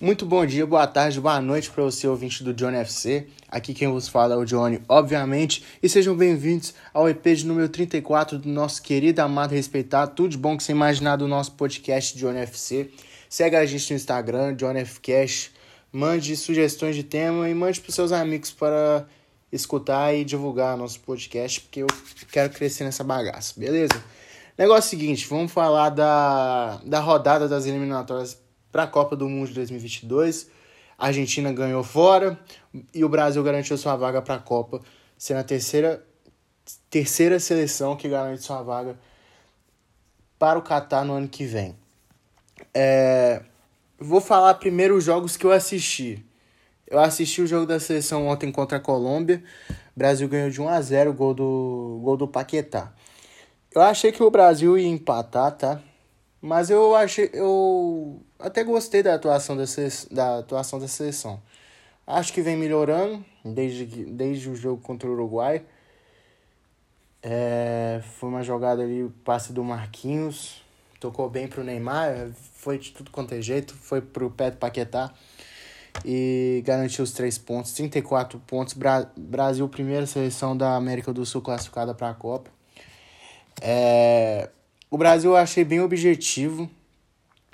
Muito bom dia, boa tarde, boa noite para você, ouvinte do Johnny FC. Aqui quem vos fala é o Johnny, obviamente. E sejam bem-vindos ao EP de número 34 do nosso querido, amado, respeitado, tudo de bom que você imaginar do nosso podcast Johnny FC. Segue a gente no Instagram, Johnny F Cash. Mande sugestões de tema e mande para seus amigos para escutar e divulgar nosso podcast, porque eu quero crescer nessa bagaça, beleza? Negócio seguinte, vamos falar da, da rodada das eliminatórias para a Copa do Mundo de 2022. A Argentina ganhou fora e o Brasil garantiu sua vaga para a Copa, sendo a terceira, terceira seleção que garante sua vaga para o Catar no ano que vem. É, vou falar primeiro os jogos que eu assisti. Eu assisti o jogo da seleção ontem contra a Colômbia. O Brasil ganhou de 1 a 0 gol do gol do Paquetá. Eu achei que o Brasil ia empatar, tá? Mas eu achei eu até gostei da atuação da, da atuação da seleção. Acho que vem melhorando desde, desde o jogo contra o Uruguai. É, foi uma jogada ali, o passe do Marquinhos. Tocou bem pro Neymar, foi de tudo quanto é jeito, foi pro pé Paquetá e garantiu os três pontos, 34 pontos. Bra Brasil, primeira seleção da América do Sul classificada para a Copa. É, o Brasil eu achei bem objetivo,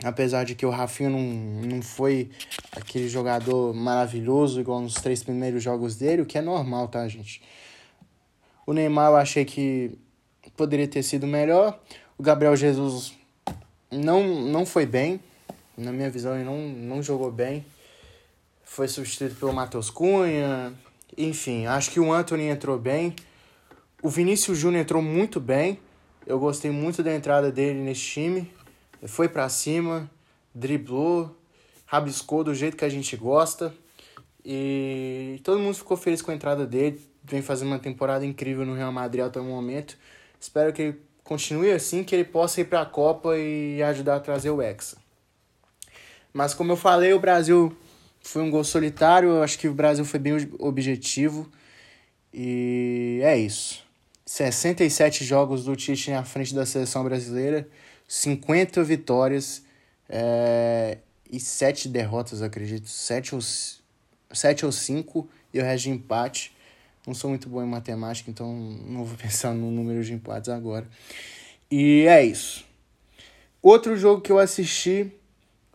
apesar de que o Rafinha não, não foi aquele jogador maravilhoso igual nos três primeiros jogos dele, o que é normal, tá, gente? O Neymar eu achei que poderia ter sido melhor. O Gabriel Jesus não, não foi bem. Na minha visão, ele não, não jogou bem. Foi substituído pelo Matheus Cunha. Enfim, acho que o Anthony entrou bem. O Vinícius Júnior entrou muito bem. Eu gostei muito da entrada dele nesse time foi para cima, driblou, rabiscou do jeito que a gente gosta. E todo mundo ficou feliz com a entrada dele. Vem fazendo uma temporada incrível no Real Madrid até o momento. Espero que ele continue assim, que ele possa ir para a Copa e ajudar a trazer o Hexa. Mas como eu falei, o Brasil foi um gol solitário. Eu acho que o Brasil foi bem objetivo. E é isso. 67 jogos do Tite na frente da seleção brasileira. 50 vitórias é, e 7 derrotas, acredito. 7 ou, 7 ou 5 e o resto de empate. Não sou muito bom em matemática, então não vou pensar no número de empates agora. E é isso. Outro jogo que eu assisti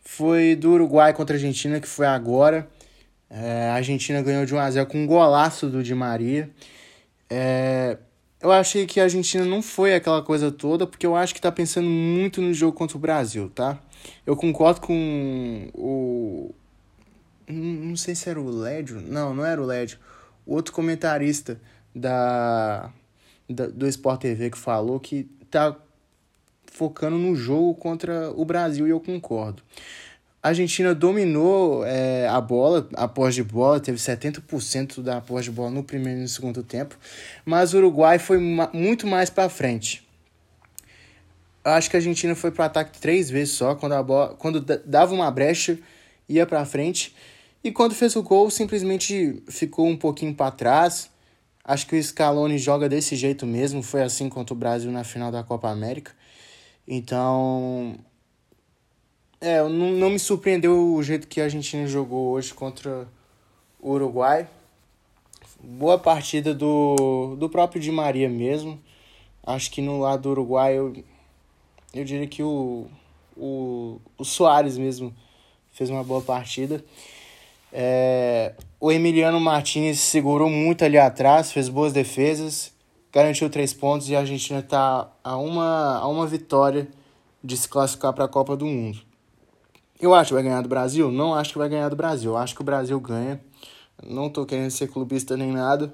foi do Uruguai contra a Argentina, que foi agora. É, a Argentina ganhou de 1x0 com um golaço do Di Maria. É, eu achei que a Argentina não foi aquela coisa toda, porque eu acho que tá pensando muito no jogo contra o Brasil, tá? Eu concordo com o. Não sei se era o Lédio. Não, não era o Lédio. O outro comentarista da, da, do Sport TV que falou que tá focando no jogo contra o Brasil e eu concordo. A Argentina dominou é, a bola, a posse de bola, teve 70% da posse de bola no primeiro e no segundo tempo, mas o Uruguai foi ma muito mais para frente. Acho que a Argentina foi para ataque três vezes só, quando a bola, quando dava uma brecha, ia para frente, e quando fez o gol, simplesmente ficou um pouquinho para trás. Acho que o Scaloni joga desse jeito mesmo, foi assim contra o Brasil na final da Copa América. Então, é, não, não me surpreendeu o jeito que a Argentina jogou hoje contra o Uruguai. Boa partida do, do próprio Di Maria mesmo. Acho que no lado do Uruguai eu, eu diria que o, o, o Soares mesmo fez uma boa partida. É, o Emiliano Martinez segurou muito ali atrás, fez boas defesas, garantiu três pontos e a Argentina está a uma, a uma vitória de se classificar para a Copa do Mundo. Eu acho que vai ganhar do Brasil? Não acho que vai ganhar do Brasil. Eu acho que o Brasil ganha. Não tô querendo ser clubista nem nada.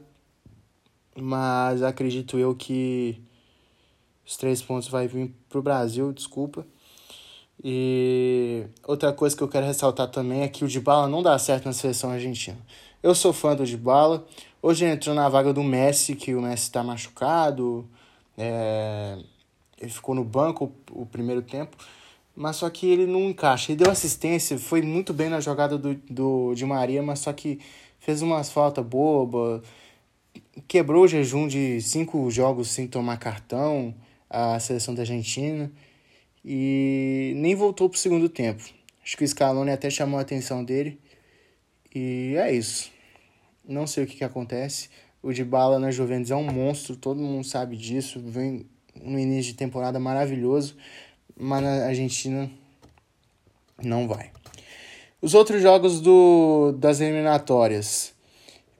Mas acredito eu que os três pontos vai vir pro Brasil, desculpa. E outra coisa que eu quero ressaltar também é que o Dybala não dá certo na seleção argentina. Eu sou fã do Dybala. Hoje entrou na vaga do Messi, que o Messi está machucado. É... Ele ficou no banco o primeiro tempo mas só que ele não encaixa. Ele deu assistência, foi muito bem na jogada do, do de Maria, mas só que fez umas faltas boba, quebrou o jejum de cinco jogos sem tomar cartão, a seleção da Argentina, e nem voltou pro segundo tempo. Acho que o Scaloni até chamou a atenção dele. E é isso. Não sei o que, que acontece. O de bala na Juventus é um monstro, todo mundo sabe disso. Vem no início de temporada maravilhoso, mas na Argentina não vai. Os outros jogos do, das eliminatórias.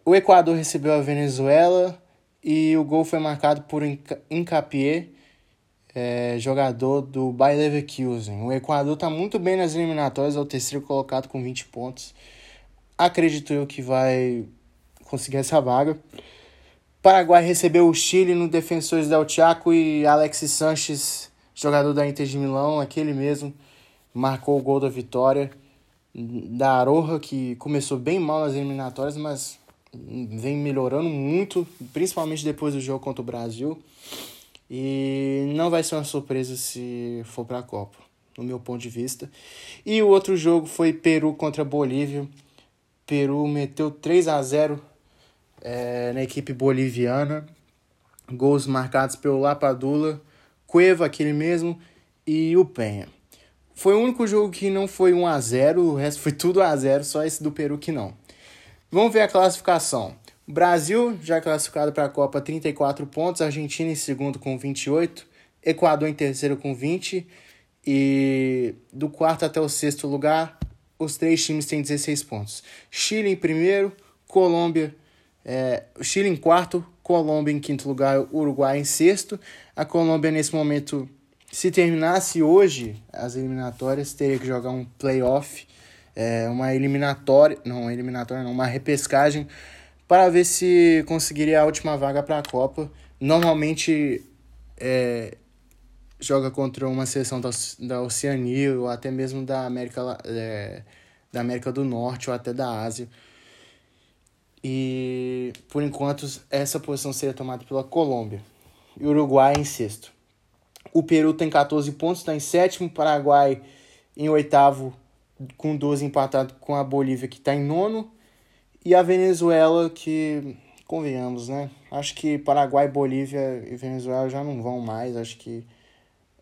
O Equador recebeu a Venezuela e o gol foi marcado por Incapié, é, jogador do Bayer Leverkusen. O Equador está muito bem nas eliminatórias, é o terceiro colocado com 20 pontos. Acredito eu que vai conseguir essa vaga. Paraguai recebeu o Chile no Defensores del Chaco e Alexis Sanches, jogador da Inter de Milão, aquele mesmo, marcou o gol da vitória da Aroha, que começou bem mal nas eliminatórias, mas vem melhorando muito, principalmente depois do jogo contra o Brasil. E não vai ser uma surpresa se for para a Copa, no meu ponto de vista. E o outro jogo foi Peru contra Bolívia. Peru meteu 3 a 0 é, na equipe boliviana. Gols marcados pelo Lapadula, Cueva, aquele mesmo, e o Penha. Foi o único jogo que não foi 1 a 0 o resto foi tudo a 0 só esse do Peru que não. Vamos ver a classificação. Brasil já classificado para a Copa 34 pontos, Argentina em segundo com 28, Equador em terceiro com 20 e do quarto até o sexto lugar, os três times têm 16 pontos. Chile em primeiro, Colômbia, é, Chile em quarto, Colômbia em quinto lugar, Uruguai em sexto. A Colômbia nesse momento se terminasse hoje as eliminatórias, teria que jogar um playoff, é, uma eliminatória, não, eliminatória não, uma repescagem para ver se conseguiria a última vaga para a Copa. Normalmente é, joga contra uma seleção da, da Oceania ou até mesmo da América, é, da América do Norte ou até da Ásia. E por enquanto essa posição seria tomada pela Colômbia. E Uruguai em sexto. O Peru tem 14 pontos, está em sétimo. Paraguai em oitavo, com 12 empatado com a Bolívia, que está em nono. E a Venezuela, que, convenhamos, né? Acho que Paraguai, Bolívia e Venezuela já não vão mais. Acho que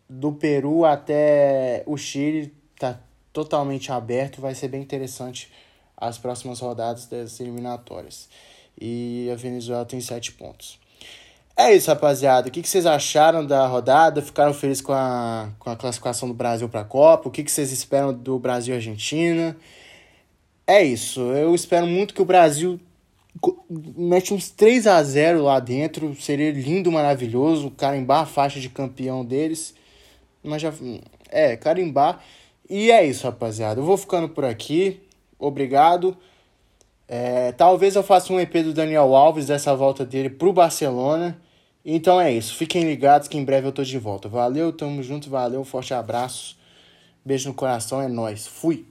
do Peru até o Chile está totalmente aberto. Vai ser bem interessante as próximas rodadas das eliminatórias. E a Venezuela tem 7 pontos. É isso, rapaziada. O que, vocês acharam da rodada? Ficaram felizes com a, com a classificação do Brasil para a Copa? O que, que vocês esperam do Brasil e Argentina? É isso. Eu espero muito que o Brasil mete uns 3 a 0 lá dentro. Seria lindo, maravilhoso. Carimbar a faixa de campeão deles. Mas já. É, carimbar. E é isso, rapaziada. Eu vou ficando por aqui. Obrigado. É, talvez eu faça um EP do Daniel Alves dessa volta dele pro Barcelona. Então é isso. Fiquem ligados que em breve eu tô de volta. Valeu, tamo junto, valeu, forte abraço. Beijo no coração, é nós. Fui.